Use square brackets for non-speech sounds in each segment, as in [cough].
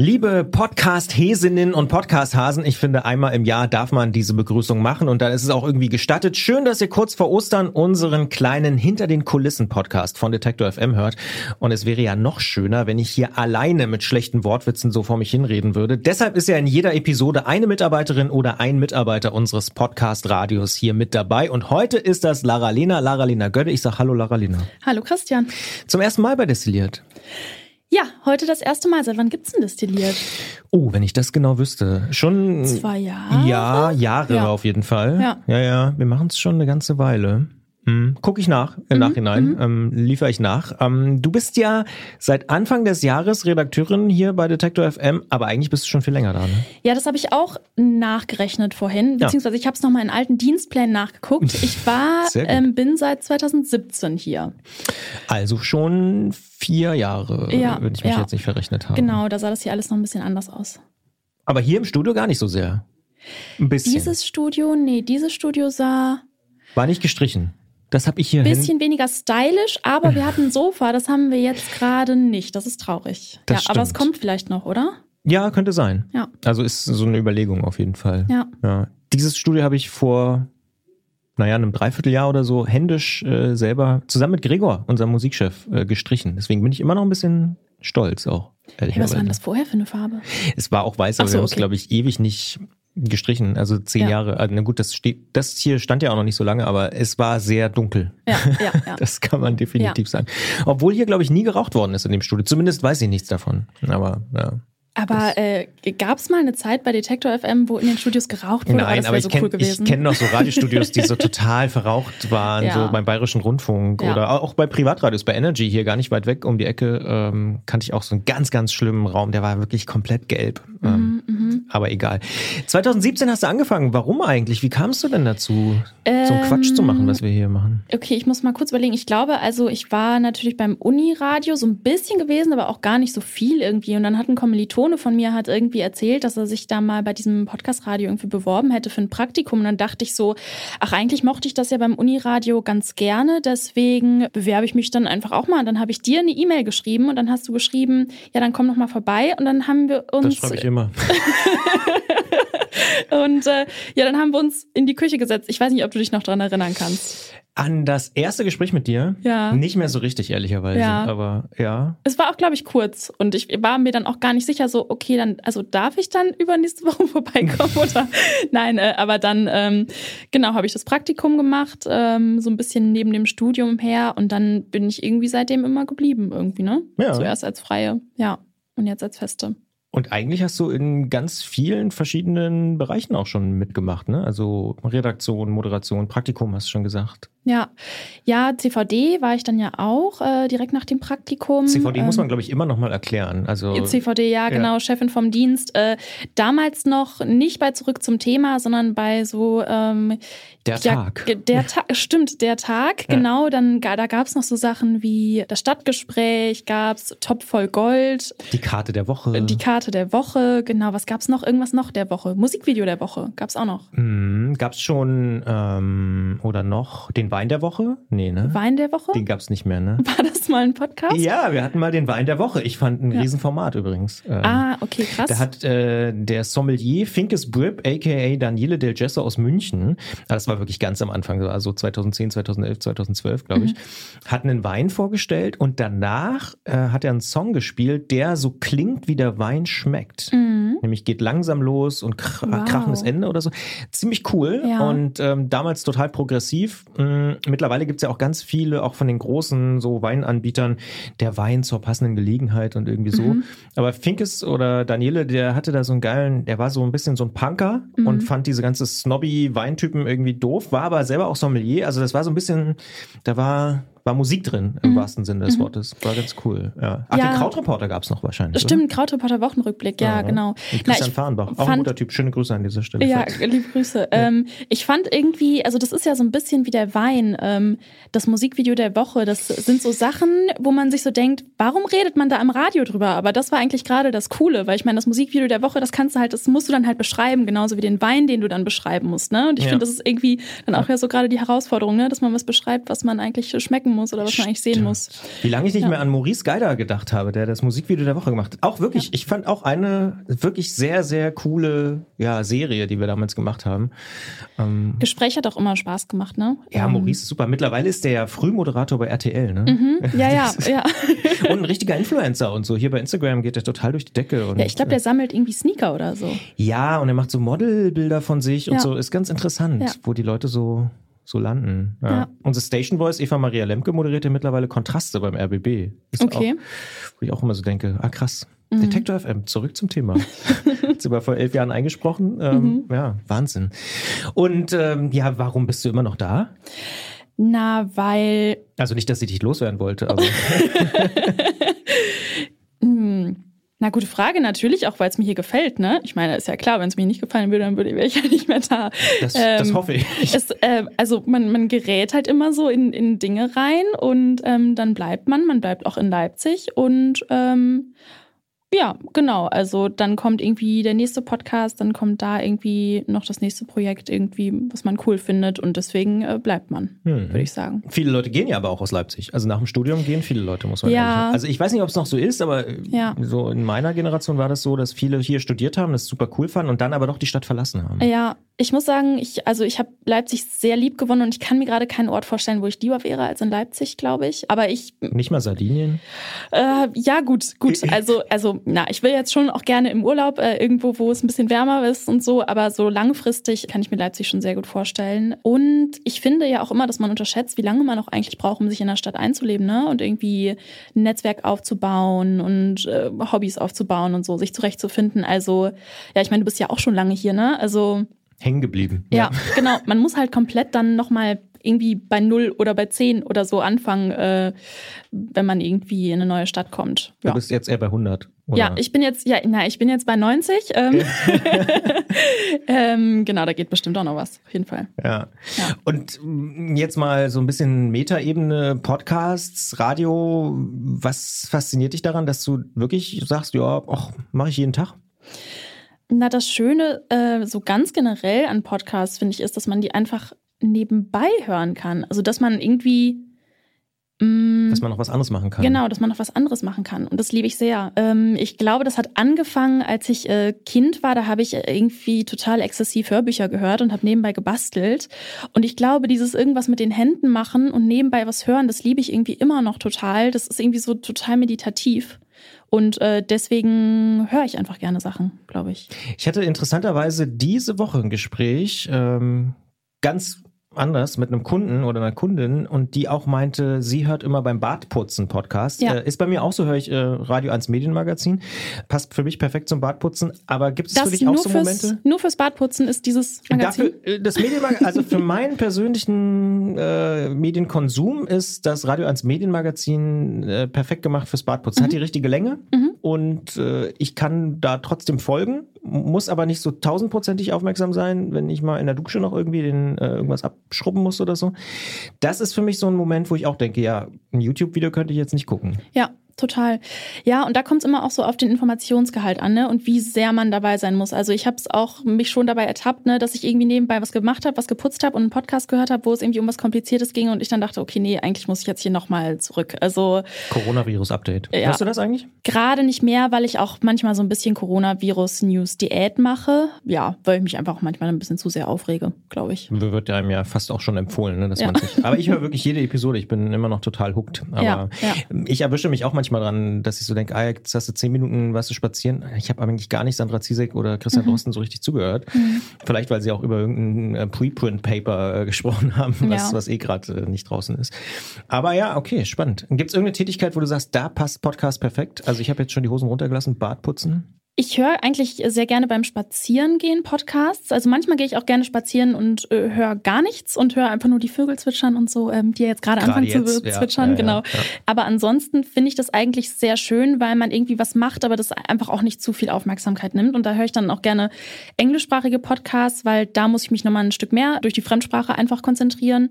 Liebe Podcast-Häsinnen und Podcast-Hasen, ich finde, einmal im Jahr darf man diese Begrüßung machen und dann ist es auch irgendwie gestattet. Schön, dass ihr kurz vor Ostern unseren kleinen Hinter den Kulissen-Podcast von Detektor FM hört. Und es wäre ja noch schöner, wenn ich hier alleine mit schlechten Wortwitzen so vor mich hinreden würde. Deshalb ist ja in jeder Episode eine Mitarbeiterin oder ein Mitarbeiter unseres Podcast-Radios hier mit dabei. Und heute ist das Lara Lena, Lara Lena Götte. Ich sag Hallo, Lara Lena. Hallo, Christian. Zum ersten Mal bei Destilliert. Ja, heute das erste Mal. Seit wann gibt's denn destilliert? Oh, wenn ich das genau wüsste. Schon. Zwei Jahre? Ja, Jahre Ja. auf jeden Fall. Ja. ja, ja. Wir machen es schon eine ganze Weile. Hm. Guck ich nach, im Nachhinein, ähm, liefere ich nach. Ähm, du bist ja seit Anfang des Jahres Redakteurin hier bei Detektor FM, aber eigentlich bist du schon viel länger da, ne? Ja, das habe ich auch nachgerechnet vorhin, Ja. beziehungsweise ich habe es nochmal in alten Dienstplänen nachgeguckt. Ich [laughs] war, ähm, bin seit 2017 hier. Also schon vier Jahre, Ja, wenn ich mich ja. jetzt nicht verrechnet habe. Genau, da sah das hier alles noch ein bisschen anders aus. Aber hier im Studio gar nicht so sehr. Ein bisschen. Dieses Studio, nee, dieses Studio sah War nicht gestrichen. Das habe ich hier ein bisschen weniger stylisch, aber wir hatten ein Sofa, das haben wir jetzt gerade nicht. Das ist traurig. Das ja, aber es stimmt. kommt vielleicht noch, oder? Ja, könnte sein. Ja. Also ist so eine Überlegung auf jeden Fall. Ja. Ja. Dieses Studio habe ich vor, naja, einem Dreivierteljahr oder so händisch äh, selber zusammen mit Gregor, unserem Musikchef, äh, gestrichen. Deswegen bin ich immer noch ein bisschen stolz auch. Hey, was war denn das vorher für eine Farbe? Es war auch weiß, aber so, wir haben es, glaube ich, ewig nicht gestrichen. Also zehn Ja. Jahre. Also, na gut, das steht, das hier stand ja auch noch nicht so lange, aber es war sehr dunkel. Ja, ja, [laughs] ja. Das kann man definitiv sagen. Obwohl hier, glaube ich, nie geraucht worden ist in dem Studio. Zumindest weiß ich nichts davon. Aber ja. Aber äh, gab es mal eine Zeit bei Detektor FM, wo in den Studios geraucht wurde? Nein, aber wäre ich so kenne cool gewesen. kenn noch so [laughs] Radiostudios, die so total verraucht waren, Ja. so beim Bayerischen Rundfunk Ja. oder auch bei Privatradios, bei Energy hier gar nicht weit weg um die Ecke, ähm, kannte ich auch so einen ganz, ganz schlimmen Raum, der war wirklich komplett gelb. Ähm, Mhm, aber egal. 2017 hast du angefangen. Warum eigentlich? Wie kamst du denn dazu, so einen Quatsch zu machen, was wir hier machen? Okay, ich muss mal kurz überlegen. Ich glaube, also ich war natürlich beim Uniradio so ein bisschen gewesen, aber auch gar nicht so viel irgendwie. Und dann hat ein Kommilitone von mir hat irgendwie erzählt, dass er sich da mal bei diesem Podcast-Radio irgendwie beworben hätte für ein Praktikum. Und dann dachte ich so, ach, eigentlich mochte ich das ja beim Uniradio ganz gerne. Deswegen bewerbe ich mich dann einfach auch mal. Und dann habe ich dir eine E-Mail geschrieben und dann hast du geschrieben, ja, dann komm noch mal vorbei. Und dann haben wir Das uns schreibe ich immer. [laughs] und äh, ja, dann haben wir uns in die Küche gesetzt. Ich weiß nicht, ob du dich noch dran erinnern kannst. An das erste Gespräch mit dir? Ja. Nicht mehr so richtig, ehrlicherweise. Ja. Aber ja. Es war auch, glaube ich, kurz und ich war mir dann auch gar nicht sicher, so, okay, dann, also darf ich dann übernächste [laughs] Woche vorbeikommen [laughs] oder? Nein, äh, aber dann, ähm, genau, habe ich das Praktikum gemacht, ähm, so ein bisschen neben dem Studium her und dann bin ich irgendwie seitdem immer geblieben, irgendwie, ne? Ja. Zuerst als Freie, ja, und jetzt als Feste. Und eigentlich hast du in ganz vielen verschiedenen Bereichen auch schon mitgemacht, ne? Also Redaktion, Moderation, Praktikum hast du schon gesagt. Ja, ja, CVD war ich dann ja auch äh, direkt nach dem Praktikum. CVD muss Ähm, man, glaube ich, immer noch mal erklären. Also CVD, ja, genau, Chefin vom Dienst. Äh, damals noch nicht bei Zurück zum Thema, sondern bei so ähm, der ja, Tag. Der Tag, [laughs] stimmt, der Tag, Ja. genau. Dann da gab es noch so Sachen wie das Stadtgespräch, gab's Top voll Gold, Die Karte der Woche. äh, die Karte der Woche, genau. Was gab's noch? Irgendwas noch der Woche? Musikvideo der Woche gab's auch noch. hm, gab's schon ähm, oder noch den Wein der Woche? Nee, ne? Wein der Woche? Den gab's nicht mehr, ne? [laughs] War das mal ein Podcast? Ja, wir hatten mal den Wein der Woche. Ich fand ein Ja. Riesenformat übrigens. Ähm, Ah, okay, krass. Da hat äh, der Sommelier Finkes Brip, aka Daniele Del Gesso aus München, ah, das war wirklich ganz am Anfang, also 2010, 2011, 2012, glaube ich, Mhm. hat einen Wein vorgestellt und danach äh, hat er einen Song gespielt, der so klingt, wie der Wein schmeckt. Mhm. Nämlich geht langsam los und kr Wow. krachendes Ende oder so. Ziemlich cool Ja. und ähm, damals total progressiv. Mm, Mittlerweile gibt's ja auch ganz viele, auch von den großen so Weinanbietern, der Wein zur passenden Gelegenheit und irgendwie so. Mhm. Aber Finkes oder Daniele, der hatte da so einen geilen, der war so ein bisschen so ein Punker Mhm. und fand diese ganze snobby Weintypen irgendwie doof, war aber selber auch Sommelier. Also das war so ein bisschen, da war war Musik drin, im wahrsten Sinne des Wortes. War ganz cool. Ja. Ach, Ja. den Krautreporter gab es noch wahrscheinlich. Stimmt, Krautreporter Wochenrückblick, ja, genau. Oder? Na, Mit Christian ich Fahrenbach. Auch ein guter Typ. Schöne Grüße an dieser Stelle. Ja, [laughs] liebe Grüße. Ähm, ich fand irgendwie, also das ist ja so ein bisschen wie der Wein, ähm, das Musikvideo der Woche. Das sind so Sachen, wo man sich so denkt, warum redet man da am Radio drüber? Aber das war eigentlich gerade das Coole, weil ich meine, das Musikvideo der Woche, das kannst du halt, das musst du dann halt beschreiben, genauso wie den Wein, den du dann beschreiben musst. Ne? Und ich Ja. finde, das ist irgendwie dann auch ja so gerade die Herausforderung, ne? dass man was beschreibt, was man eigentlich schmecken muss oder was man eigentlich sehen muss. Wie lange ich nicht Ja. mehr an Maurice Geider gedacht habe, der das Musikvideo der Woche gemacht hat. Auch wirklich, ich fand auch eine wirklich sehr, sehr coole ja, Serie, die wir damals gemacht haben. Ähm, Gespräch hat auch immer Spaß gemacht, ne? ja, Ähm, Maurice ist super. Mittlerweile ist der ja Frühmoderator bei RTL, ne? Mhm. [laughs] Ja, ja, ja. [laughs] Und ein richtiger Influencer und so. Hier bei Instagram geht er total durch die Decke. Und, Ja, ich glaube, der sammelt irgendwie Sneaker oder so. Ja, und er macht so Modelbilder von sich und Ja. so. Ist ganz interessant, Ja. wo die Leute so, so landen. Ja. Ja. Unsere Station Voice, Eva Maria Lemke, moderiert ja mittlerweile Kontraste beim RBB. Ist Okay. Mhm. Auch, wo ich auch immer so denke, ah krass. Detektor FM, zurück zum Thema. [laughs] Sie mal vor elf Jahren eingesprochen. Ähm, Mhm. Ja, Wahnsinn. Und ähm, ja, warum bist du immer noch da? Na, weil Also nicht, dass ich dich loswerden wollte, aber. [laughs] [laughs] Na, gute Frage, natürlich, auch weil es mir hier gefällt, ne? Ich meine, ist ja klar, wenn es mir nicht gefallen würde, dann würde wäre ich ja [laughs] nicht mehr da. das, das Ähm, hoffe ich. Es, äh, also man, man gerät halt immer so in, in Dinge rein und ähm, dann bleibt man, man bleibt auch in Leipzig und ähm, ja, genau. Also dann kommt irgendwie der nächste Podcast, dann kommt da irgendwie noch das nächste Projekt irgendwie, was man cool findet und deswegen äh, bleibt man, Hm. würde ich sagen. Viele Leute gehen ja aber auch aus Leipzig. Also nach dem Studium gehen viele Leute, muss man Ja. ehrlich sagen. Also ich weiß nicht, ob es noch so ist, aber äh, Ja. so in meiner Generation war das so, dass viele hier studiert haben, das super cool fanden und dann aber doch die Stadt verlassen haben. Ja, ich muss sagen, ich, also ich habe Leipzig sehr lieb gewonnen und ich kann mir gerade keinen Ort vorstellen, wo ich lieber wäre als in Leipzig, glaube ich. Aber ich, Nicht mal Sardinien. äh, ja gut, gut. [laughs] Also, also, na, ich will jetzt schon auch gerne im Urlaub äh, irgendwo, wo es ein bisschen wärmer ist und so, aber so langfristig kann ich mir Leipzig schon sehr gut vorstellen. Und ich finde ja auch immer, dass man unterschätzt, wie lange man auch eigentlich braucht, um sich in der Stadt einzuleben, ne? Und irgendwie ein Netzwerk aufzubauen und äh, Hobbys aufzubauen und so, sich zurechtzufinden. Also, ja, ich meine, du bist ja auch schon lange hier, ne? Also Hängen geblieben. ja, [laughs] genau. Man muss halt komplett dann nochmal irgendwie bei null oder bei zehn oder so anfangen, äh, wenn man irgendwie in eine neue Stadt kommt. Du Ja. bist jetzt eher bei 100. Oder? Ja, ich bin jetzt, ja, na, ich bin jetzt bei 90. Ähm, [laughs] ähm, genau, da geht bestimmt auch noch was, auf jeden Fall. Ja. Ja. Und jetzt mal so ein bisschen Metaebene, Podcasts, Radio. Was fasziniert dich daran, dass du wirklich sagst, ja, mache ich jeden Tag? Na, das Schöne, äh, so ganz generell an Podcasts, finde ich, ist, dass man die einfach nebenbei hören kann. Also, dass man irgendwie. Mh, Dass man noch was anderes machen kann. Genau, dass man noch was anderes machen kann. Und das liebe ich sehr. Ähm, ich glaube, das hat angefangen, als ich äh, Kind war. Da habe ich äh, irgendwie total exzessiv Hörbücher gehört und habe nebenbei gebastelt. Und ich glaube, dieses irgendwas mit den Händen machen und nebenbei was hören, das liebe ich irgendwie immer noch total. Das ist irgendwie so total meditativ. Und äh, deswegen höre ich einfach gerne Sachen, glaube ich. Ich hatte interessanterweise diese Woche ein Gespräch, ähm, ganz anders mit einem Kunden oder einer Kundin und die auch meinte, sie hört immer beim Badputzen Podcast. Ja. Äh, ist bei mir auch so, höre ich äh, Radio 1 Medienmagazin. Passt für mich perfekt zum Badputzen. Aber gibt es für dich auch nur, so fürs, Momente? nur fürs Badputzen ist dieses Magazin. Dafür, äh, das Medienmagazin, also für meinen persönlichen äh, Medienkonsum ist das Radio 1 Medienmagazin äh, perfekt gemacht fürs Badputzen. Hat die richtige Länge Mhm. Und äh, ich kann da trotzdem folgen, muss aber nicht so tausendprozentig aufmerksam sein, wenn ich mal in der Dusche noch irgendwie den, äh, irgendwas abschrubben muss oder so. Das ist für mich so ein Moment, wo ich auch denke, ja, ein YouTube-Video könnte ich jetzt nicht gucken. Ja, total. Ja, und da kommt es immer auch so auf den Informationsgehalt an, ne? Und wie sehr man dabei sein muss. Also ich habe es auch mich schon dabei ertappt, ne, dass ich irgendwie nebenbei was gemacht habe, was geputzt habe und einen Podcast gehört habe, wo es irgendwie um was Kompliziertes ging und ich dann dachte, okay, nee, eigentlich muss ich jetzt hier nochmal zurück. Also Coronavirus-Update. Ja. Hörst du das eigentlich? gerade nicht mehr, weil ich auch manchmal so ein bisschen Coronavirus-News-Diät mache. Ja, weil ich mich einfach auch manchmal ein bisschen zu sehr aufrege, glaube ich. Wird einem ja fast auch schon empfohlen, ne, dass Ja. man sich. Aber ich höre wirklich jede Episode. Ich bin immer noch total hooked. Aber Ja, ja. ich erwische mich auch manchmal dran, dass ich so denke, ah, jetzt hast du zehn Minuten, was zu spazieren. Ich habe eigentlich gar nicht Sandra Ziesek oder Christian Mhm. Drosten so richtig zugehört. Vielleicht, weil sie auch über irgendein äh, Preprint-Paper äh, gesprochen haben, was, Ja. was eh gerade äh, nicht draußen ist. Aber ja, okay, spannend. Gibt es irgendeine Tätigkeit, wo du sagst, da passt Podcast perfekt? Also ich habe jetzt schon die Hosen runtergelassen, Bart putzen. Ich höre eigentlich sehr gerne beim Spazierengehen Podcasts. Also manchmal gehe ich auch gerne spazieren und äh, höre gar nichts und höre einfach nur die Vögel zwitschern und so, ähm, die jetzt gerade anfangen jetzt, zu zwitschern. Ja, ja, genau. Ja, aber ansonsten finde ich das eigentlich sehr schön, weil man irgendwie was macht, aber das einfach auch nicht zu viel Aufmerksamkeit nimmt. Und da höre ich dann auch gerne englischsprachige Podcasts, weil da muss ich mich nochmal ein Stück mehr durch die Fremdsprache einfach konzentrieren.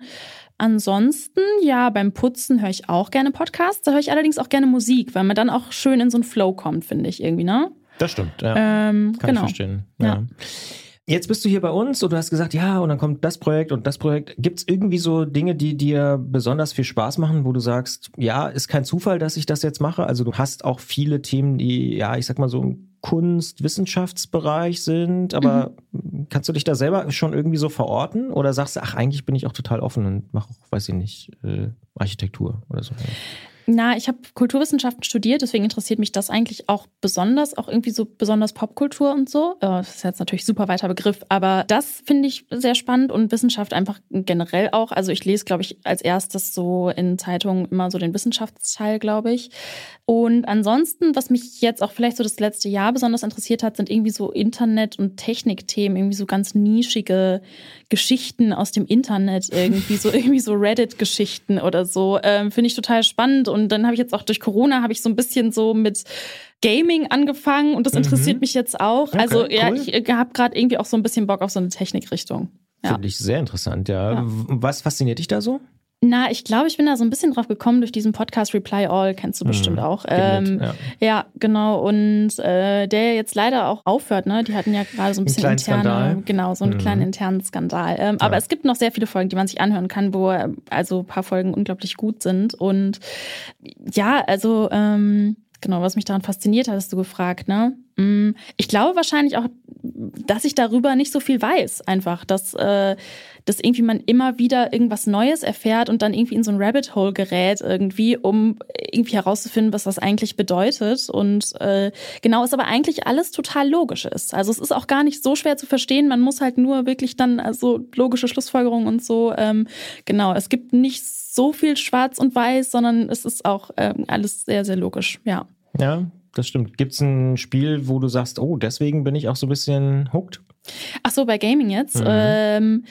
Ansonsten, ja, beim Putzen höre ich auch gerne Podcasts. Da höre ich allerdings auch gerne Musik, weil man dann auch schön in so einen Flow kommt, finde ich irgendwie, ne? Das stimmt, ja. Ähm, Kann genau. ich verstehen. Ja. ja. Jetzt bist du hier bei uns und du hast gesagt, ja, und dann kommt das Projekt und das Projekt. Gibt es irgendwie so Dinge, die dir besonders viel Spaß machen, wo du sagst, ja, ist kein Zufall, dass ich das jetzt mache? Also du hast auch viele Themen, die, ja, ich sag mal so im Kunst-, Wissenschaftsbereich sind, aber mhm. kannst du dich da selber schon irgendwie so verorten? Oder sagst du, ach, eigentlich bin ich auch total offen und mache auch, weiß ich nicht, äh, Architektur oder so? Na, ich habe Kulturwissenschaften studiert, deswegen interessiert mich das eigentlich auch besonders, auch irgendwie so besonders Popkultur und so. Äh, das ist jetzt natürlich super weiter Begriff, aber das finde ich sehr spannend und Wissenschaft einfach generell auch. Also ich lese, glaube ich, als erstes so in Zeitungen immer so den Wissenschaftsteil, glaube ich. Und ansonsten, was mich jetzt auch vielleicht so das letzte Jahr besonders interessiert hat, sind irgendwie so Internet- und Technikthemen, irgendwie so ganz nischige Geschichten aus dem Internet, irgendwie so [laughs] irgendwie so Reddit-Geschichten oder so. Ähm, Finde ich total spannend. Und dann habe ich jetzt auch durch Corona habe ich so ein bisschen so mit Gaming angefangen und das mhm. interessiert mich jetzt auch. Okay, also ja, cool. ich habe gerade irgendwie auch so ein bisschen Bock auf so eine Technikrichtung. Ja. Finde ich sehr interessant, ja. ja. Was fasziniert dich da so? Na, ich glaube, ich bin da so ein bisschen drauf gekommen durch diesen Podcast Reply All, kennst du mhm. bestimmt auch. Ähm, ja. ja. genau. Und äh, der jetzt leider auch aufhört, ne? Die hatten ja gerade so ein bisschen interne, Skandal. genau, so einen mhm. kleinen internen Skandal. Ähm, ja. Aber es gibt noch sehr viele Folgen, die man sich anhören kann, wo also ein paar Folgen unglaublich gut sind. Und ja, also ähm, genau, was mich daran fasziniert, hast du gefragt, ne? Mm, ich glaube wahrscheinlich auch, dass ich darüber nicht so viel weiß, einfach, dass, äh, dass irgendwie man immer wieder irgendwas Neues erfährt und dann irgendwie in so ein Rabbit Hole gerät irgendwie, um irgendwie herauszufinden, was das eigentlich bedeutet. Und äh, genau, ist aber eigentlich alles total logisch ist. Also es ist auch gar nicht so schwer zu verstehen. Man muss halt nur wirklich dann also logische Schlussfolgerungen und so. Ähm, genau, es gibt nicht so viel Schwarz und Weiß, sondern es ist auch ähm, alles sehr, sehr logisch. Ja. Ja, das stimmt. Gibt es ein Spiel, wo du sagst, oh, deswegen bin ich auch so ein bisschen hooked? Ach so, bei Gaming jetzt? Mhm. Ähm,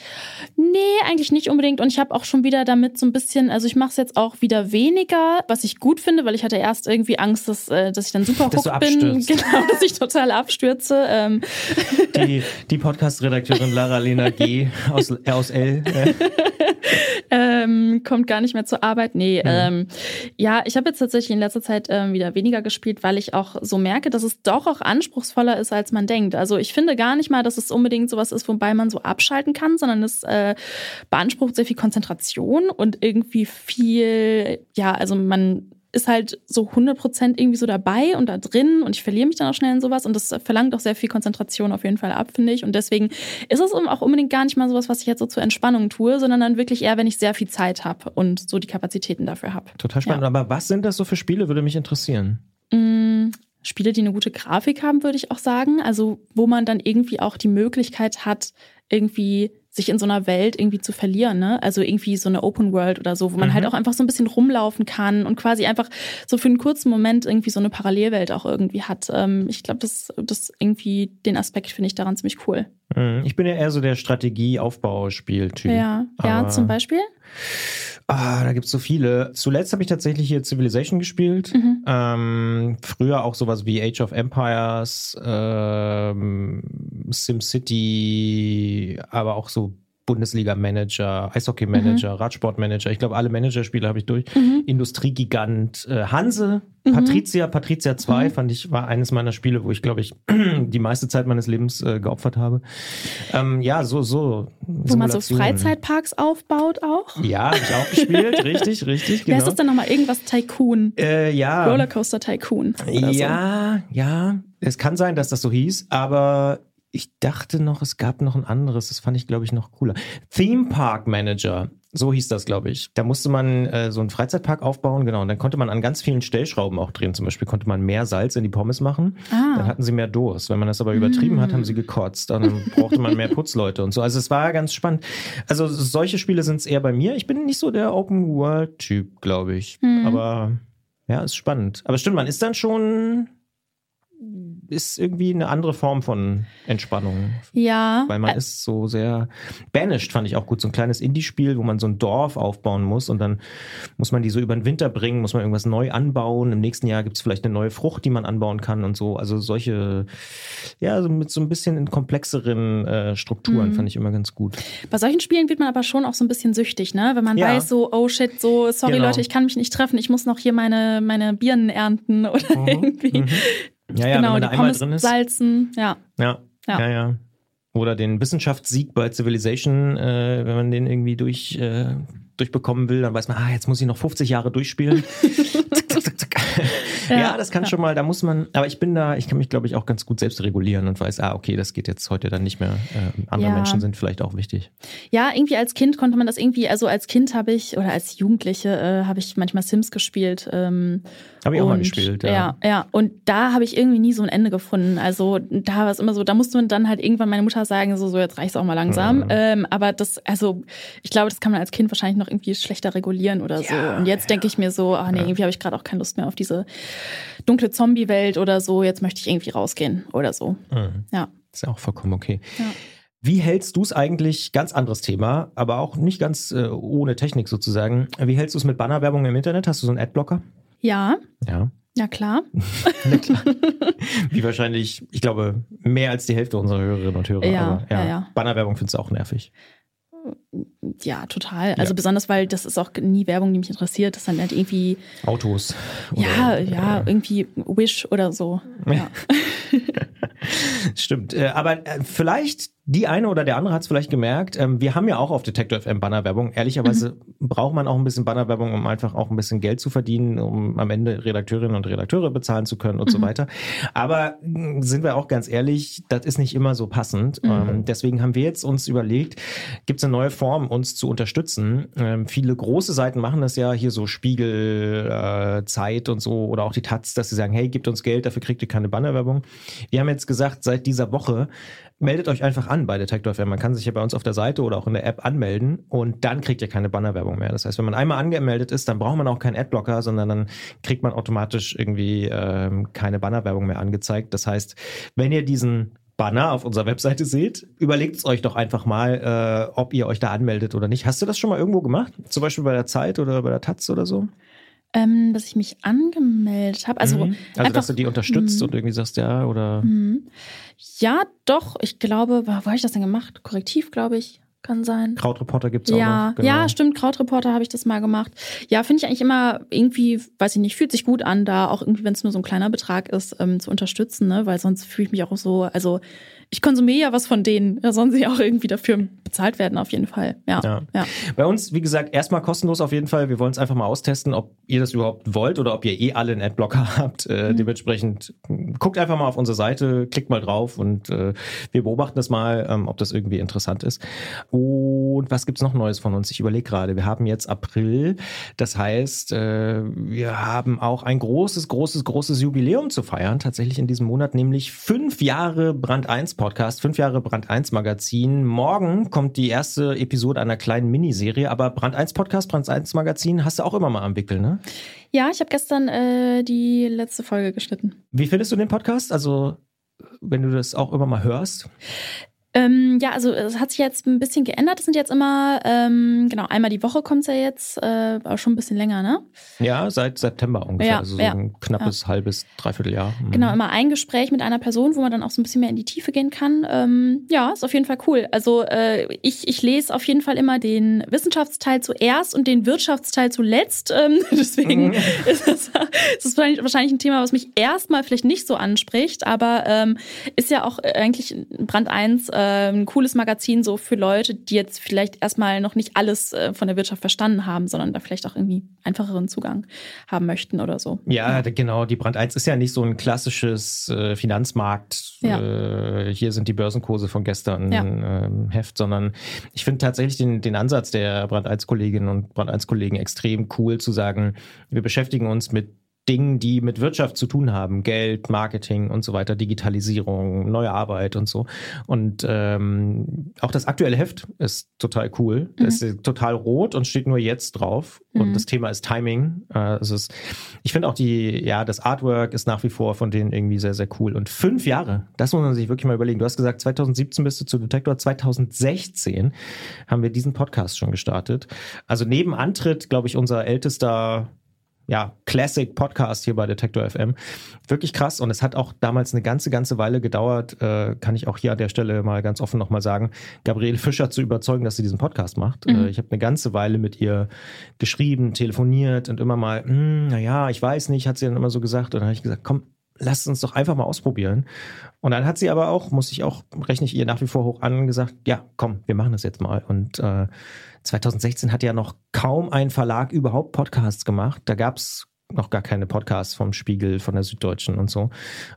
nee, eigentlich nicht unbedingt. Und ich habe auch schon wieder damit so ein bisschen, also ich mache es jetzt auch wieder weniger, was ich gut finde, weil ich hatte erst irgendwie Angst, dass, äh, dass ich dann super hooked bin. [laughs] Genau, dass ich total abstürze. Ähm. Die, die Podcast-Redakteurin Lara Lena G. aus, aus L. [laughs] ähm, kommt gar nicht mehr zur Arbeit. Nee, mhm. ähm, ja, ich habe jetzt tatsächlich in letzter Zeit ähm, wieder weniger gespielt, weil ich auch so merke, dass es doch auch anspruchsvoller ist, als man denkt. Also ich finde gar nicht mal, dass es unbedingt sowas ist, wobei man so abschalten kann, sondern es äh, beansprucht sehr viel Konzentration und irgendwie viel, ja, also man ist halt so 100% irgendwie so dabei und da drin und ich verliere mich dann auch schnell in sowas und das verlangt auch sehr viel Konzentration auf jeden Fall ab, finde ich. Und deswegen ist es auch unbedingt gar nicht mal sowas, was ich jetzt so zur Entspannung tue, sondern dann wirklich eher, wenn ich sehr viel Zeit habe und so die Kapazitäten dafür habe. Total spannend. Ja. Aber was sind das so für Spiele, würde mich interessieren? Mm, Spiele, die eine gute Grafik haben, würde ich auch sagen. Also wo man dann irgendwie auch die Möglichkeit hat, irgendwie sich in so einer Welt irgendwie zu verlieren, ne? Also irgendwie so eine Open World oder so, wo man halt mhm. halt auch einfach so ein bisschen rumlaufen kann und quasi einfach so für einen kurzen Moment irgendwie so eine Parallelwelt auch irgendwie hat. Ähm, ich glaube, das, das irgendwie, den Aspekt finde ich daran ziemlich cool. Mhm. Ich bin ja eher so der Strategie-Aufbauspiel-Typ. Ja, ja, zum Beispiel? Ah, da gibt's so viele. Zuletzt habe ich tatsächlich hier Civilization gespielt. Mhm. Ähm, früher auch sowas wie Age of Empires, ähm, SimCity, aber auch so Bundesliga-Manager, Eishockey-Manager, mhm. Radsport-Manager. Ich glaube, alle Managerspiele habe ich durch. Mhm. Industriegigant äh, Hanse, mhm. Patricia, Patricia 2 mhm. fand ich, war eines meiner Spiele, wo ich, glaube ich, [clears throat] die meiste Zeit meines Lebens äh, geopfert habe. Ähm, ja, so, so. Wo man so Freizeitparks aufbaut auch? Ja, habe ich auch gespielt, richtig, richtig. Genau. Wer ist das denn nochmal? Irgendwas Tycoon? Äh, ja. Rollercoaster Tycoon. Ja, so. ja. Es kann sein, dass das so hieß, aber ich dachte noch, es gab noch ein anderes, das fand ich, glaube ich, noch cooler. Theme Park Manager, so hieß das, glaube ich. Da musste man äh, so einen Freizeitpark aufbauen, genau. Und dann konnte man an ganz vielen Stellschrauben auch drehen. Zum Beispiel konnte man mehr Salz in die Pommes machen. Ah. Dann hatten sie mehr Durst. Wenn man das aber übertrieben mm. hat, haben sie gekotzt. Dann brauchte man mehr [laughs] Putzleute und so. Also es war ganz spannend. Also solche Spiele sind es eher bei mir. Ich bin nicht so der Open World Typ, glaube ich. Mm. Aber ja, ist spannend. Aber stimmt, man ist dann schon ist irgendwie eine andere Form von Entspannung. Ja. Weil man ist so sehr banished, fand ich auch gut. So ein kleines Indie-Spiel, wo man so ein Dorf aufbauen muss und dann muss man die so über den Winter bringen, muss man irgendwas neu anbauen. Im nächsten Jahr gibt es vielleicht eine neue Frucht, die man anbauen kann und so. Also solche, ja, so mit so ein bisschen in komplexeren äh, Strukturen Mhm. fand ich immer ganz gut. Bei solchen Spielen wird man aber schon auch so ein bisschen süchtig, ne? Wenn man Ja. weiß, so, oh shit, so, sorry Genau. Leute, ich kann mich nicht treffen, ich muss noch hier meine, meine Birnen ernten oder [laughs] irgendwie. Mhm. Ja, ja, genau, wenn man die da einmal Pommes drin ist. salzen, ja. Ja, ja, Ja. ja. Oder den Wissenschaftssieg bei Civilization, äh, wenn man den irgendwie durch, äh, durchbekommen will, dann weiß man, ah, jetzt muss ich noch 50 Jahre durchspielen. [laughs] Ja, Ja, das kann ja. schon mal, da muss man, aber ich bin da, ich kann mich, glaube ich, auch ganz gut selbst regulieren und weiß, ah, okay, das geht jetzt heute dann nicht mehr. Äh, andere Ja. Menschen sind vielleicht auch wichtig. Ja, irgendwie als Kind konnte man das irgendwie, also als Kind habe ich, oder als Jugendliche äh, habe ich manchmal Sims gespielt. Ähm, Habe ich auch mal gespielt, ja. Ja, ja. Und da habe ich irgendwie nie so ein Ende gefunden. Also da war es immer so, da musste man dann halt irgendwann meine Mutter sagen, so, so jetzt reicht's auch mal langsam. Mhm. Ähm, aber das, also ich glaube, das kann man als Kind wahrscheinlich noch irgendwie schlechter regulieren oder so. Ja, und jetzt denke ich mir so, ah nee, irgendwie habe ich gerade auch keine Lust mehr auf diese dunkle Zombie-Welt oder so. Jetzt möchte ich irgendwie rausgehen oder so. Mhm. Ja. Ist ja auch vollkommen okay. Ja. Wie hältst du es eigentlich, ganz anderes Thema, aber auch nicht ganz äh, ohne Technik sozusagen, wie hältst du es mit Bannerwerbung im Internet? Hast du so einen Adblocker? Ja, Ja. ja klar. [laughs] Na klar. Wie wahrscheinlich, ich glaube, mehr als die Hälfte unserer Hörerinnen und Hörer. Ja, aber, ja. ja, ja. Bannerwerbung findest du auch nervig. Ja, total. Also Ja. besonders, weil das ist auch nie Werbung, die mich interessiert. Das dann halt irgendwie, Autos. ja, oder, ja, äh, irgendwie Wish oder so. Ja. [laughs] Stimmt. Äh, aber äh, vielleicht die eine oder der andere hat es vielleicht gemerkt. Ähm, wir haben ja auch auf Detektor FM Bannerwerbung. Ehrlicherweise Mhm. braucht man auch ein bisschen Bannerwerbung, um einfach auch ein bisschen Geld zu verdienen, um am Ende Redakteurinnen und Redakteure bezahlen zu können und so Mhm. weiter. Aber mh, sind wir auch ganz ehrlich, das ist nicht immer so passend. Mhm. Ähm, deswegen haben wir jetzt uns überlegt, gibt es eine neue Form, uns zu unterstützen. Ähm, viele große Seiten machen das ja, hier so Spiegel, äh, Zeit und so oder auch die Taz, dass sie sagen, hey, gebt uns Geld, dafür kriegt ihr keine Bannerwerbung. Wir haben jetzt gesagt, seit dieser Woche meldet euch einfach an bei Detektor FM. Man kann sich ja bei uns auf der Seite oder auch in der App anmelden und dann kriegt ihr keine Bannerwerbung mehr. Das heißt, wenn man einmal angemeldet ist, dann braucht man auch keinen Adblocker, sondern dann kriegt man automatisch irgendwie ähm, keine Bannerwerbung mehr angezeigt. Das heißt, wenn ihr diesen Banner auf unserer Webseite seht, überlegt es euch doch einfach mal, äh, ob ihr euch da anmeldet oder nicht. Hast du das schon mal irgendwo gemacht? Zum Beispiel bei der Zeit oder bei der Taz oder so? Ähm, dass ich mich angemeldet habe. Also, Mhm. also einfach, dass du die unterstützt Mhm. und irgendwie sagst, ja, oder Mhm. Ja, doch. Ich glaube, wo habe ich das denn gemacht? Korrektiv, glaube ich, kann sein. Krautreporter gibt's auch Ja, noch. genau. ja, stimmt. Krautreporter habe ich das mal gemacht. Ja, finde ich eigentlich immer irgendwie, weiß ich nicht, fühlt sich gut an, da auch irgendwie, wenn es nur so ein kleiner Betrag ist, ähm, zu unterstützen, ne? Weil sonst fühle ich mich auch so, also ich konsumiere ja was von denen. Da sollen sie auch irgendwie dafür bezahlt werden, auf jeden Fall. Ja. Ja. ja. Bei uns, wie gesagt, erstmal kostenlos auf jeden Fall. Wir wollen es einfach mal austesten, ob ihr das überhaupt wollt oder ob ihr eh alle einen Adblocker [laughs] habt. Äh, Mhm. Dementsprechend mh, guckt einfach mal auf unsere Seite, klickt mal drauf und äh, wir beobachten das mal, ähm, ob das irgendwie interessant ist. Und was gibt's noch Neues von uns? Ich überlege gerade, wir haben jetzt April. Das heißt, äh, wir haben auch ein großes, großes, großes Jubiläum zu feiern, tatsächlich in diesem Monat, nämlich fünf Jahre Brand 1 Podcast, fünf Jahre Brand 1 Magazin. Morgen kommt die erste Episode einer kleinen Miniserie, aber Brand 1 Podcast, Brand 1 Magazin hast du auch immer mal am Wickel, ne? Ja, ich habe gestern äh, die letzte Folge geschnitten. Wie findest du den Podcast? Also, wenn du das auch immer mal hörst? Ähm, ja, also es hat sich jetzt ein bisschen geändert. Es sind jetzt immer, ähm, genau, einmal die Woche kommt's ja jetzt, äh, aber schon ein bisschen länger, ne? Ja, seit September ungefähr. Ja, also so ja, ein knappes, halbes, dreiviertel Jahr. Mhm. Genau, immer ein Gespräch mit einer Person, wo man dann auch so ein bisschen mehr in die Tiefe gehen kann. Ähm, ja, ist auf jeden Fall cool. Also äh, ich, ich lese auf jeden Fall immer den Wissenschaftsteil zuerst und den Wirtschaftsteil zuletzt. Ähm, [laughs] deswegen Mhm. ist das wahrscheinlich ein Thema, was mich erstmal vielleicht nicht so anspricht, aber ähm, ist ja auch eigentlich Brand 1 äh, ein cooles Magazin so für Leute, die jetzt vielleicht erstmal noch nicht alles äh, von der Wirtschaft verstanden haben, sondern da vielleicht auch irgendwie einfacheren Zugang haben möchten oder so. Ja, d- genau. Die Brand 1 ist ja nicht so ein klassisches äh, Finanzmarkt. Ja. Äh, hier sind die Börsenkurse von gestern Ja. ähm, Heft, sondern ich finde tatsächlich den, den Ansatz der Brand 1 Kolleginnen und Brand 1 Kollegen extrem cool zu sagen, wir beschäftigen uns mit Dingen, die mit Wirtschaft zu tun haben. Geld, Marketing und so weiter, Digitalisierung, neue Arbeit und so. Und ähm, auch das aktuelle Heft ist total cool. Mhm. Es ist total rot und steht nur jetzt drauf. Mhm. Und das Thema ist Timing. Äh, es ist, ich finde auch die, ja, das Artwork ist nach wie vor von denen irgendwie sehr, sehr cool. Und fünf Jahre, das muss man sich wirklich mal überlegen. Du hast gesagt, 2017 bist du zu Detektor, 2016 haben wir diesen Podcast schon gestartet. Also neben Antritt, glaube ich, unser ältester ja, Classic Podcast hier bei Detektor FM. Wirklich krass und es hat auch damals eine ganze, ganze Weile gedauert, äh, kann ich auch hier an der Stelle mal ganz offen nochmal sagen, Gabriele Fischer zu überzeugen, dass sie diesen Podcast macht. Mhm. Äh, ich habe eine ganze Weile mit ihr geschrieben, telefoniert und immer mal, hm, naja, ich weiß nicht, hat sie dann immer so gesagt und dann habe ich gesagt, komm, lass uns doch einfach mal ausprobieren. Und dann hat sie aber auch, muss ich auch, rechne ich ihr nach wie vor hoch an, gesagt, ja, komm, wir machen das jetzt mal. Und äh, 2016 hat ja noch kaum ein Verlag überhaupt Podcasts gemacht. Da gab es noch gar keine Podcasts vom Spiegel, von der Süddeutschen und so.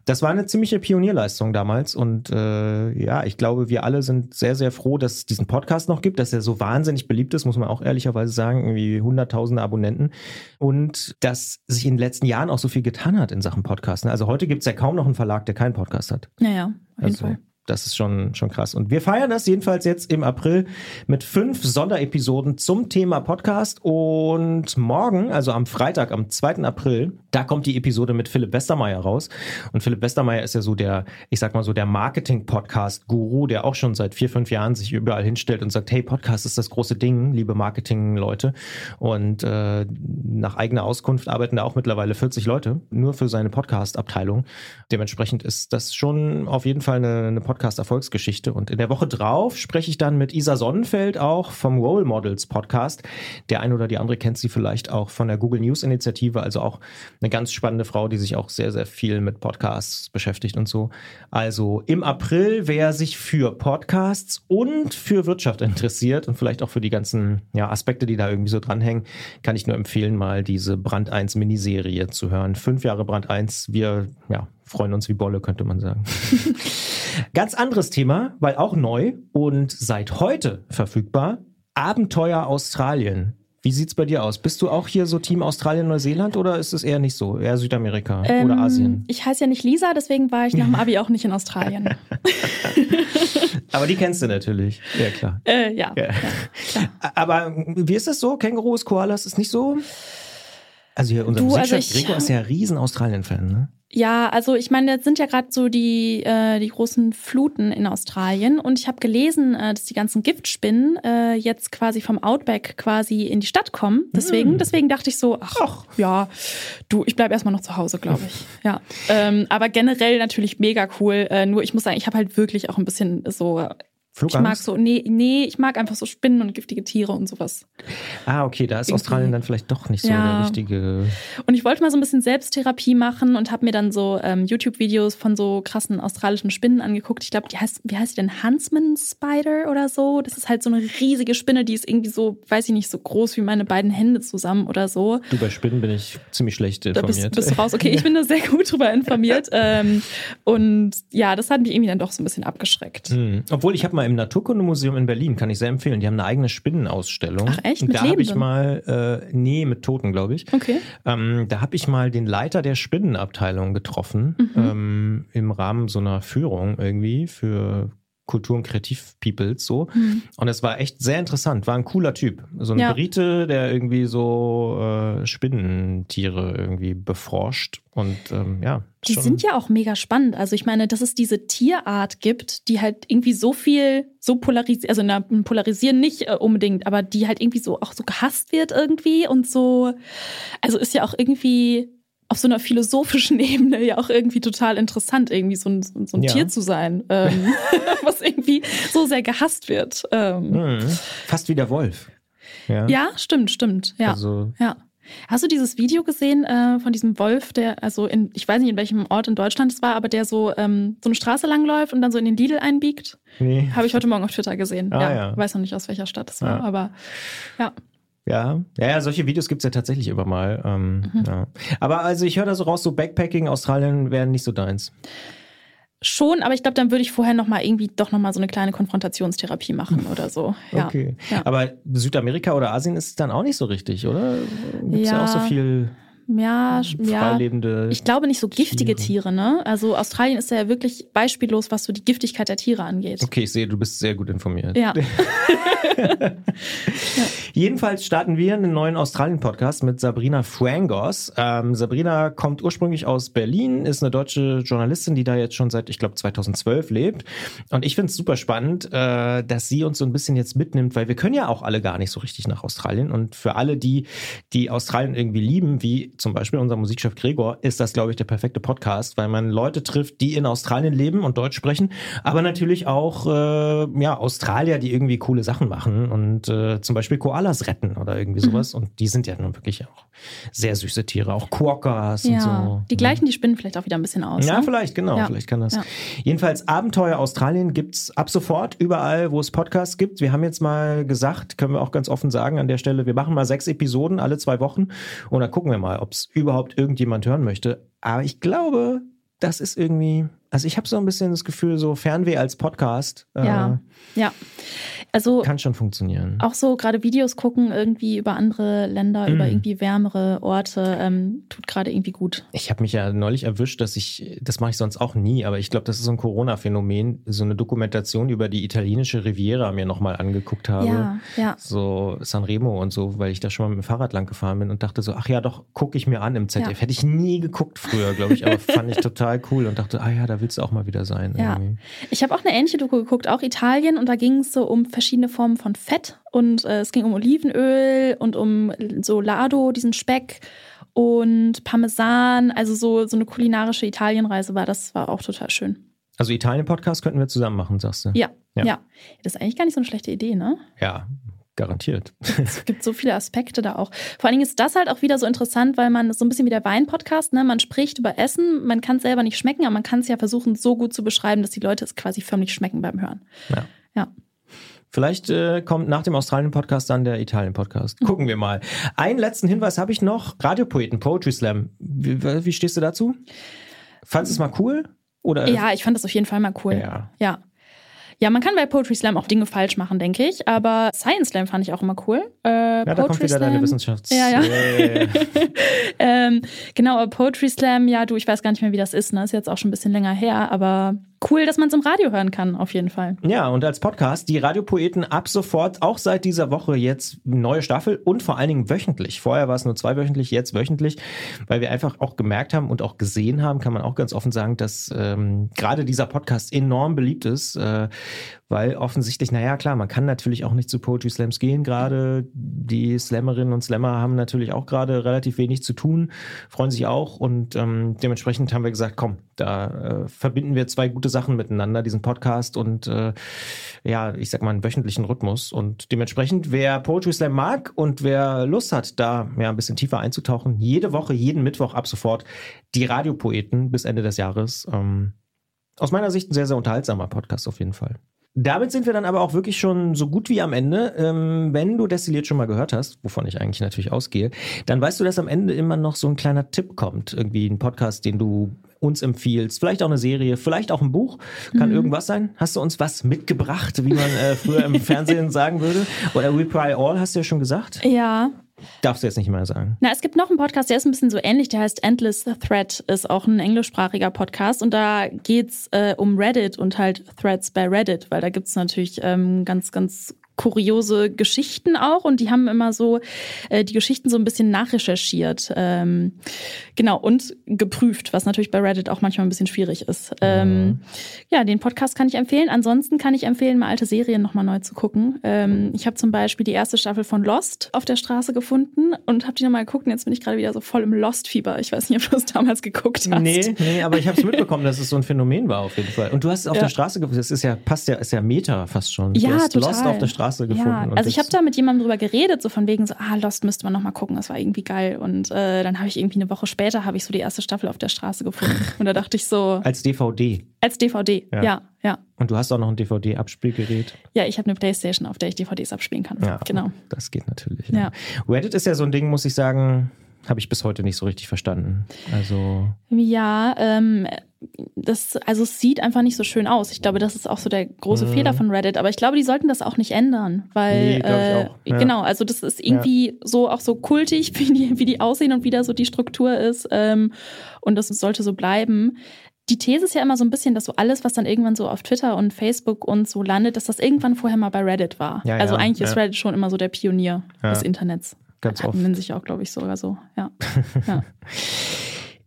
Das war eine ziemliche Pionierleistung damals und äh, ja, ich glaube, wir alle sind sehr, sehr froh, dass es diesen Podcast noch gibt, dass er so wahnsinnig beliebt ist, muss man auch ehrlicherweise sagen, irgendwie hunderttausende Abonnenten und dass sich in den letzten Jahren auch so viel getan hat in Sachen Podcasts. Also heute gibt es ja kaum noch einen Verlag, der keinen Podcast hat. Naja, auf jeden also, Fall. Das ist schon, schon krass. Und wir feiern das jedenfalls jetzt im April mit fünf Sonderepisoden zum Thema Podcast. Und morgen, also am Freitag, am 2. April, da kommt die Episode mit Philipp Westermeier raus. Und Philipp Westermeier ist ja so der, ich sag mal so, der Marketing-Podcast-Guru, der auch schon seit vier, fünf Jahren sich überall hinstellt und sagt, hey, Podcast ist das große Ding, liebe Marketing-Leute. Und äh, nach eigener Auskunft arbeiten da auch mittlerweile 40 Leute, nur für seine Podcast-Abteilung. Dementsprechend ist das schon auf jeden Fall eine, eine Podcast-Erfolgsgeschichte. Und in der Woche drauf spreche ich dann mit Isa Sonnenfeld auch vom Role Models Podcast. Der eine oder die andere kennt sie vielleicht auch von der Google News Initiative, also auch eine ganz spannende Frau, die sich auch sehr, sehr viel mit Podcasts beschäftigt und so. Also im April, wer sich für Podcasts und für Wirtschaft interessiert und vielleicht auch für die ganzen ja, Aspekte, die da irgendwie so dranhängen, kann ich nur empfehlen, mal diese Brand 1 Miniserie zu hören. Fünf Jahre Brand 1. Wir ja, freuen uns wie Bolle, könnte man sagen. [laughs] Ganz anderes Thema, weil auch neu und seit heute verfügbar. Abenteuer Australien. Wie sieht's bei dir aus? Bist du auch hier so Team Australien, Neuseeland oder ist es eher nicht so? Eher Südamerika ähm, oder Asien? Ich heiße ja nicht Lisa, deswegen war ich nach dem Abi auch nicht in Australien. [laughs] Aber die kennst du natürlich. Ja, klar. Äh, ja, ja. ja Aber wie ist es so? Kängurus, Koalas ist nicht so? Also hier unser du, also ich, Gregor ist ja riesen Australien-Fan, ne? Ja, also ich meine, jetzt sind ja gerade so die, äh, die großen Fluten in Australien und ich habe gelesen, äh, dass die ganzen Giftspinnen äh, jetzt quasi vom Outback quasi in die Stadt kommen. Deswegen, mm. deswegen dachte ich so, ach, ach, ja, du, ich bleib erstmal noch zu Hause, glaube ich. ja. Ähm, aber generell natürlich mega cool. Äh, nur ich muss sagen, ich habe halt wirklich auch ein bisschen so Flugangst? Ich mag so, nee, nee, ich mag einfach so Spinnen und giftige Tiere und sowas. Ah, okay, da ist Irgendwie. Australien dann vielleicht doch nicht so ja. der richtige. Und ich wollte mal so ein bisschen Selbsttherapie machen und habe mir dann so ähm, YouTube-Videos von so krassen australischen Spinnen angeguckt. Ich glaube, die heißt, wie heißt die denn? Huntsman Spider oder so? Das ist halt so eine riesige Spinne, die ist irgendwie so, weiß ich nicht, so groß wie meine beiden Hände zusammen oder so. Du, bei Spinnen bin ich ziemlich schlecht informiert. Da bist, bist du raus. Okay, ich bin da sehr gut drüber informiert. [laughs] ähm, und ja, das hat mich irgendwie dann doch so ein bisschen abgeschreckt. Mhm. Obwohl, ich habe mal im Naturkundemuseum in Berlin, kann ich sehr empfehlen. Die haben eine eigene Spinnenausstellung. Ach echt? Mit da habe ich mal, äh, nee, mit Toten, glaube ich. Okay. Ähm, da habe ich mal den Leiter der Spinnenabteilung getroffen, mhm. ähm, im Rahmen so einer Führung irgendwie für Kultur- und Kreativ-Peoples so. Mhm. Und es war echt sehr interessant. War ein cooler Typ. So ein ja. Brite, der irgendwie so äh, Spinnentiere irgendwie beforscht. Und ähm, ja. Die schon. sind ja auch mega spannend. Also ich meine, dass es diese Tierart gibt, die halt irgendwie so viel, so polarisiert, also na, polarisieren nicht äh, unbedingt, aber die halt irgendwie so auch so gehasst wird irgendwie und so. Also ist ja auch irgendwie auf so einer philosophischen [laughs] Ebene ja auch irgendwie total interessant, irgendwie so ein, so ein ja. Tier zu sein, ähm, [laughs] was irgendwie so sehr gehasst wird. Ähm. Mhm. Fast wie der Wolf. Ja, ja stimmt, stimmt. Ja. Also. ja. Hast du dieses Video gesehen äh, von diesem Wolf, der, also in, ich weiß nicht, in welchem Ort in Deutschland es war, aber der so, ähm, so eine Straße langläuft und dann so in den Lidl einbiegt? Nee. Habe ich heute Morgen auf Twitter gesehen. Ah, ja, ja. Weiß noch nicht, aus welcher Stadt es war, aber ja. Ja, ja, solche Videos gibt es ja tatsächlich immer mal. Ähm, mhm. ja. Aber also ich höre da so raus, so Backpacking, Australien wäre nicht so deins. Schon, aber ich glaube, dann würde ich vorher nochmal irgendwie doch nochmal so eine kleine Konfrontationstherapie machen oder so. Ja. Okay. Ja. Aber Südamerika oder Asien ist es dann auch nicht so richtig, oder? Gibt es ja. ja. auch so viel ja, ja. freilebende. Ich glaube nicht so giftige Tiere. Tiere, ne? Also Australien ist ja wirklich beispiellos, was so die Giftigkeit der Tiere angeht. Okay, ich sehe, du bist sehr gut informiert. Ja. [laughs] Jedenfalls starten wir einen neuen Australien-Podcast mit Sabrina Frangos. Ähm, Sabrina kommt ursprünglich aus Berlin, ist eine deutsche Journalistin, die da jetzt schon seit, ich glaube, 2012 lebt. Und ich finde es super spannend, äh, dass sie uns so ein bisschen jetzt mitnimmt, weil wir können ja auch alle gar nicht so richtig nach Australien. Und für alle, die, die Australien irgendwie lieben, wie zum Beispiel unser Musikchef Gregor, ist das, glaube ich, der perfekte Podcast, weil man Leute trifft, die in Australien leben und Deutsch sprechen, aber natürlich auch äh, ja, Australier, die irgendwie coole Sachen machen und äh, zum Beispiel Koalas retten oder irgendwie sowas. Und die sind ja nun wirklich auch sehr süße Tiere, auch Quokkas und Ja, so. die gleichen, die spinnen vielleicht auch wieder ein bisschen aus. Ja, ne? vielleicht, genau, Ja. vielleicht kann das. Ja. Jedenfalls Abenteuer Australien gibt's ab sofort überall, wo es Podcasts gibt. Wir haben jetzt mal gesagt, können wir auch ganz offen sagen an der Stelle, wir machen mal sechs Episoden alle zwei Wochen und dann gucken wir mal, ob es überhaupt irgendjemand hören möchte. Aber ich glaube, das ist irgendwie, also ich habe so ein bisschen das Gefühl, so Fernweh als Podcast äh, Ja. Ja. Also kann schon funktionieren. auch so gerade Videos gucken irgendwie über andere Länder, über Mhm. irgendwie wärmere Orte, ähm, tut gerade irgendwie gut. Ich habe mich ja neulich erwischt, dass ich, das mache ich sonst auch nie, aber ich glaube, das ist so ein Corona-Phänomen, so eine Dokumentation über die italienische Riviera mir nochmal angeguckt habe. Ja, ja. so Sanremo und so, weil ich da schon mal mit dem Fahrrad lang gefahren bin und dachte so, ach ja, doch, gucke ich mir an im ZDF. Ja. Hätte ich nie geguckt früher, glaube ich, aber [laughs] fand ich total cool und dachte, ah ja, da willst du auch mal wieder sein. Ja. irgendwie. Ich habe auch eine ähnliche Doku geguckt, auch Italien, und da ging es so um verschiedene Formen von Fett und äh, es ging um Olivenöl und um so Lado, diesen Speck und Parmesan, also so, so eine kulinarische Italienreise war das, war auch total schön. Also Italien-Podcast könnten wir zusammen machen, sagst du? Ja, Ja. ja, Das ist eigentlich gar nicht so eine schlechte Idee, ne? Ja, garantiert. Es gibt so viele Aspekte da auch. Vor allen Dingen ist das halt auch wieder so interessant, weil man so ein bisschen wie der Wein-Podcast, ne? Man spricht über Essen, man kann es selber nicht schmecken, aber man kann es ja versuchen, so gut zu beschreiben, dass die Leute es quasi förmlich schmecken beim Hören. Ja. Ja. Vielleicht äh, kommt nach dem Australien-Podcast dann der Italien-Podcast. [laughs] Gucken wir mal. Einen letzten Hinweis habe ich noch. Radiopoeten, Poetry Slam. Wie, wie stehst du dazu? Fandest du es mal cool? Oder Ja, ich fand das auf jeden Fall mal cool. Ja. Ja. Ja, man kann bei Poetry Slam auch Dinge falsch machen, denke ich. Aber Science Slam fand ich auch immer cool. Äh, Ja, da kommt wieder deine Wissenschafts... Ja, ja. Äh, [laughs] ähm, genau, Poetry Slam, ja, du, ich weiß gar nicht mehr, wie das ist. Ne? Ist jetzt auch schon ein bisschen länger her, aber cool, dass man es im Radio hören kann, auf jeden Fall. Ja, und als Podcast die Radiopoeten ab sofort, auch seit dieser Woche jetzt neue Staffel und vor allen Dingen wöchentlich. Vorher war es nur zweiwöchentlich, jetzt wöchentlich, weil wir einfach auch gemerkt haben und auch gesehen haben, kann man auch ganz offen sagen, dass ähm, gerade dieser Podcast enorm beliebt ist, äh, weil offensichtlich, naja, klar, man kann natürlich auch nicht zu Poetry Slams gehen. Gerade die Slammerinnen und Slammer haben natürlich auch gerade relativ wenig zu tun, freuen sich auch und ähm, dementsprechend haben wir gesagt, komm, da äh, verbinden wir zwei gute Sachen miteinander, diesen Podcast und äh, ja, ich sag mal einen wöchentlichen Rhythmus. Und dementsprechend, wer Poetry Slam mag und wer Lust hat, da ja, ein bisschen tiefer einzutauchen, jede Woche, jeden Mittwoch ab sofort die Radiopoeten bis Ende des Jahres. Ähm, aus meiner Sicht ein sehr, sehr unterhaltsamer Podcast auf jeden Fall. Damit sind wir dann aber auch wirklich schon so gut wie am Ende. Ähm, wenn du Destilliert schon mal gehört hast, wovon ich eigentlich natürlich ausgehe, dann weißt du, dass am Ende immer noch so ein kleiner Tipp kommt. Irgendwie ein Podcast, den du uns empfiehlst. Vielleicht auch eine Serie, vielleicht auch ein Buch. Kann irgendwas sein. Hast du uns was mitgebracht, wie man äh, früher im [laughs] Fernsehen sagen würde? Oder We All, hast du ja schon gesagt? Ja. Darfst du jetzt nicht mehr sagen. Na, es gibt noch einen Podcast, der ist ein bisschen so ähnlich, der heißt Endless Thread, ist auch ein englischsprachiger Podcast und da geht's äh, um Reddit und halt Threads bei Reddit, weil da gibt's natürlich ähm, ganz, ganz kuriose Geschichten auch und die haben immer so äh, die Geschichten so ein bisschen nachrecherchiert. Ähm, genau, und geprüft, was natürlich bei Reddit auch manchmal ein bisschen schwierig ist. Ähm, ja, den Podcast kann ich empfehlen. Ansonsten kann ich empfehlen, mal alte Serien nochmal neu zu gucken. Ähm, ich habe zum Beispiel die erste Staffel von Lost auf der Straße gefunden und habe die nochmal geguckt und jetzt bin ich gerade wieder so voll im Lost-Fieber. Ich weiß nicht, ob du es damals geguckt hast. Nee, nee, aber ich habe es mitbekommen, dass es so ein Phänomen war auf jeden Fall. Und du hast es auf Ja. der Straße gefunden. Das ist ja, passt ja, ist ja Meta fast schon. du Ja, hast total. Lost auf der Straße gefunden. Ja, also ich habe da mit jemandem drüber geredet, so von wegen so, ah, Lost müsste man nochmal gucken, das war irgendwie geil. Und äh, dann habe ich irgendwie eine Woche später habe ich so die erste Staffel auf der Straße gefunden. [laughs] Und da dachte ich so, Als DVD. als DVD, Ja. ja, ja. Ja, Und du hast auch noch ein DVD-Abspielgerät. ich habe eine Playstation, auf der ich DVDs abspielen kann. Ja, Genau. Das geht natürlich. Ja. Reddit ist ja so ein Ding, muss ich sagen, habe ich bis heute nicht so richtig verstanden. Also, Ja, ähm, das, also es sieht einfach nicht so schön aus. Ich glaube, das ist auch so der große Mhm. Fehler von Reddit. Aber ich glaube, die sollten das auch nicht ändern, weil Nee, äh. Ja. genau, also das ist irgendwie so auch so kultig, [laughs] wie die, wie die aussehen und wie da so die Struktur ist. Ähm, und das sollte so bleiben. Die These ist ja immer so ein bisschen, dass so alles, was dann irgendwann so auf Twitter und Facebook und so landet, dass das irgendwann vorher mal bei Reddit war. Ja, also ja, eigentlich ist ja. Reddit schon immer so der Pionier Ja. des Internets. Ganz oft. Hatten sich auch, glaube ich, sogar so. Ja. [laughs] ja.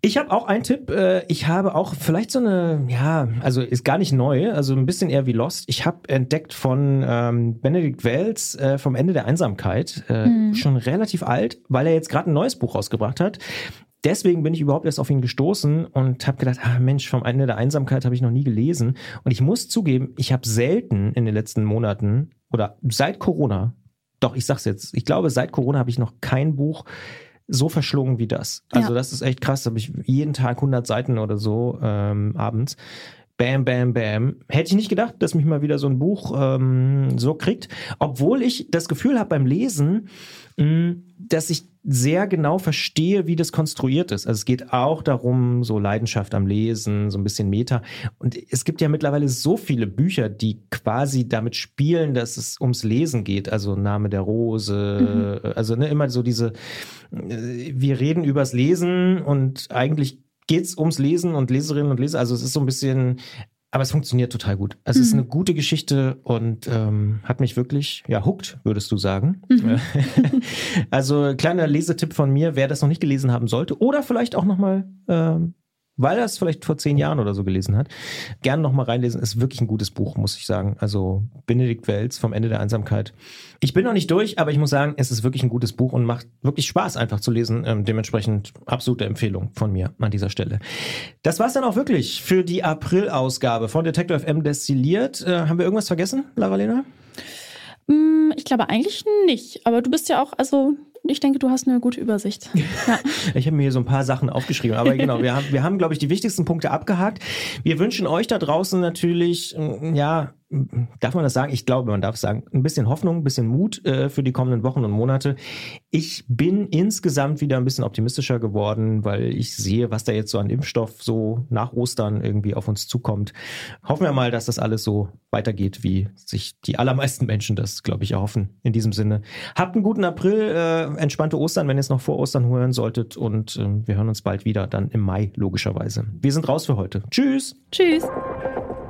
Ich habe auch einen Tipp. äh, Ich habe auch vielleicht so eine, ja, also ist gar nicht neu, also ein bisschen eher wie Lost. Ich habe entdeckt von ähm, Benedikt Wells äh, vom Ende der Einsamkeit, äh, Mhm. schon relativ alt, weil er jetzt gerade ein neues Buch rausgebracht hat. Deswegen bin ich überhaupt erst auf ihn gestoßen und habe gedacht, ah Mensch, vom Ende der Einsamkeit habe ich noch nie gelesen. Und ich muss zugeben, ich habe selten in den letzten Monaten oder seit Corona, doch ich sag's jetzt, ich glaube seit Corona habe ich noch kein Buch so verschlungen wie das. Also Ja. das ist echt krass. Da habe ich jeden Tag 100 Seiten oder so ähm, abends. Bam, bam, bam. Hätte ich nicht gedacht, dass mich mal wieder so ein Buch ähm, so kriegt. Obwohl ich das Gefühl habe beim Lesen, mh, dass ich sehr genau verstehe, wie das konstruiert ist. Also es geht auch darum, so Leidenschaft am Lesen, so ein bisschen Meta. Und es gibt ja mittlerweile so viele Bücher, die quasi damit spielen, dass es ums Lesen geht. Also Name der Rose, also ne, immer so diese, äh, wir reden übers Lesen und eigentlich geht's ums Lesen und Leserinnen und Leser. Also es ist so ein bisschen, aber es funktioniert total gut. Also es ist Mhm. eine gute Geschichte und ähm, hat mich wirklich, ja, hooked, würdest du sagen. Mhm. [laughs] also kleiner Lesetipp von mir, wer das noch nicht gelesen haben sollte oder vielleicht auch nochmal, ähm, weil er es vielleicht vor zehn Jahren oder so gelesen hat, gerne nochmal reinlesen. Ist wirklich ein gutes Buch, muss ich sagen. Also Benedikt Welz vom Ende der Einsamkeit. Ich bin noch nicht durch, aber ich muss sagen, es ist wirklich ein gutes Buch und macht wirklich Spaß einfach zu lesen. Ähm, dementsprechend absolute Empfehlung von mir an dieser Stelle. Das war's dann auch wirklich für die April-Ausgabe von Detector FM Destilliert. Äh, haben wir irgendwas vergessen, Lavalena? Mm, Ich glaube eigentlich nicht. Aber du bist ja auch, also ich denke, du hast eine gute Übersicht. [laughs] Ja. Ich habe mir hier so ein paar Sachen aufgeschrieben, aber genau, wir haben, wir haben, glaube ich, die wichtigsten Punkte abgehakt. Wir wünschen euch da draußen natürlich, mm, ja, darf man das sagen? Ich glaube, man darf sagen, ein bisschen Hoffnung, ein bisschen Mut äh, für die kommenden Wochen und Monate. Ich bin insgesamt wieder ein bisschen optimistischer geworden, weil ich sehe, was da jetzt so an Impfstoff so nach Ostern irgendwie auf uns zukommt. Hoffen wir mal, dass das alles so weitergeht, wie sich die allermeisten Menschen das, glaube ich, erhoffen. In diesem Sinne, habt einen guten April, äh, entspannte Ostern, wenn ihr es noch vor Ostern hören solltet und äh, wir hören uns bald wieder, dann im Mai logischerweise. Wir sind raus für heute. Tschüss! Tschüss.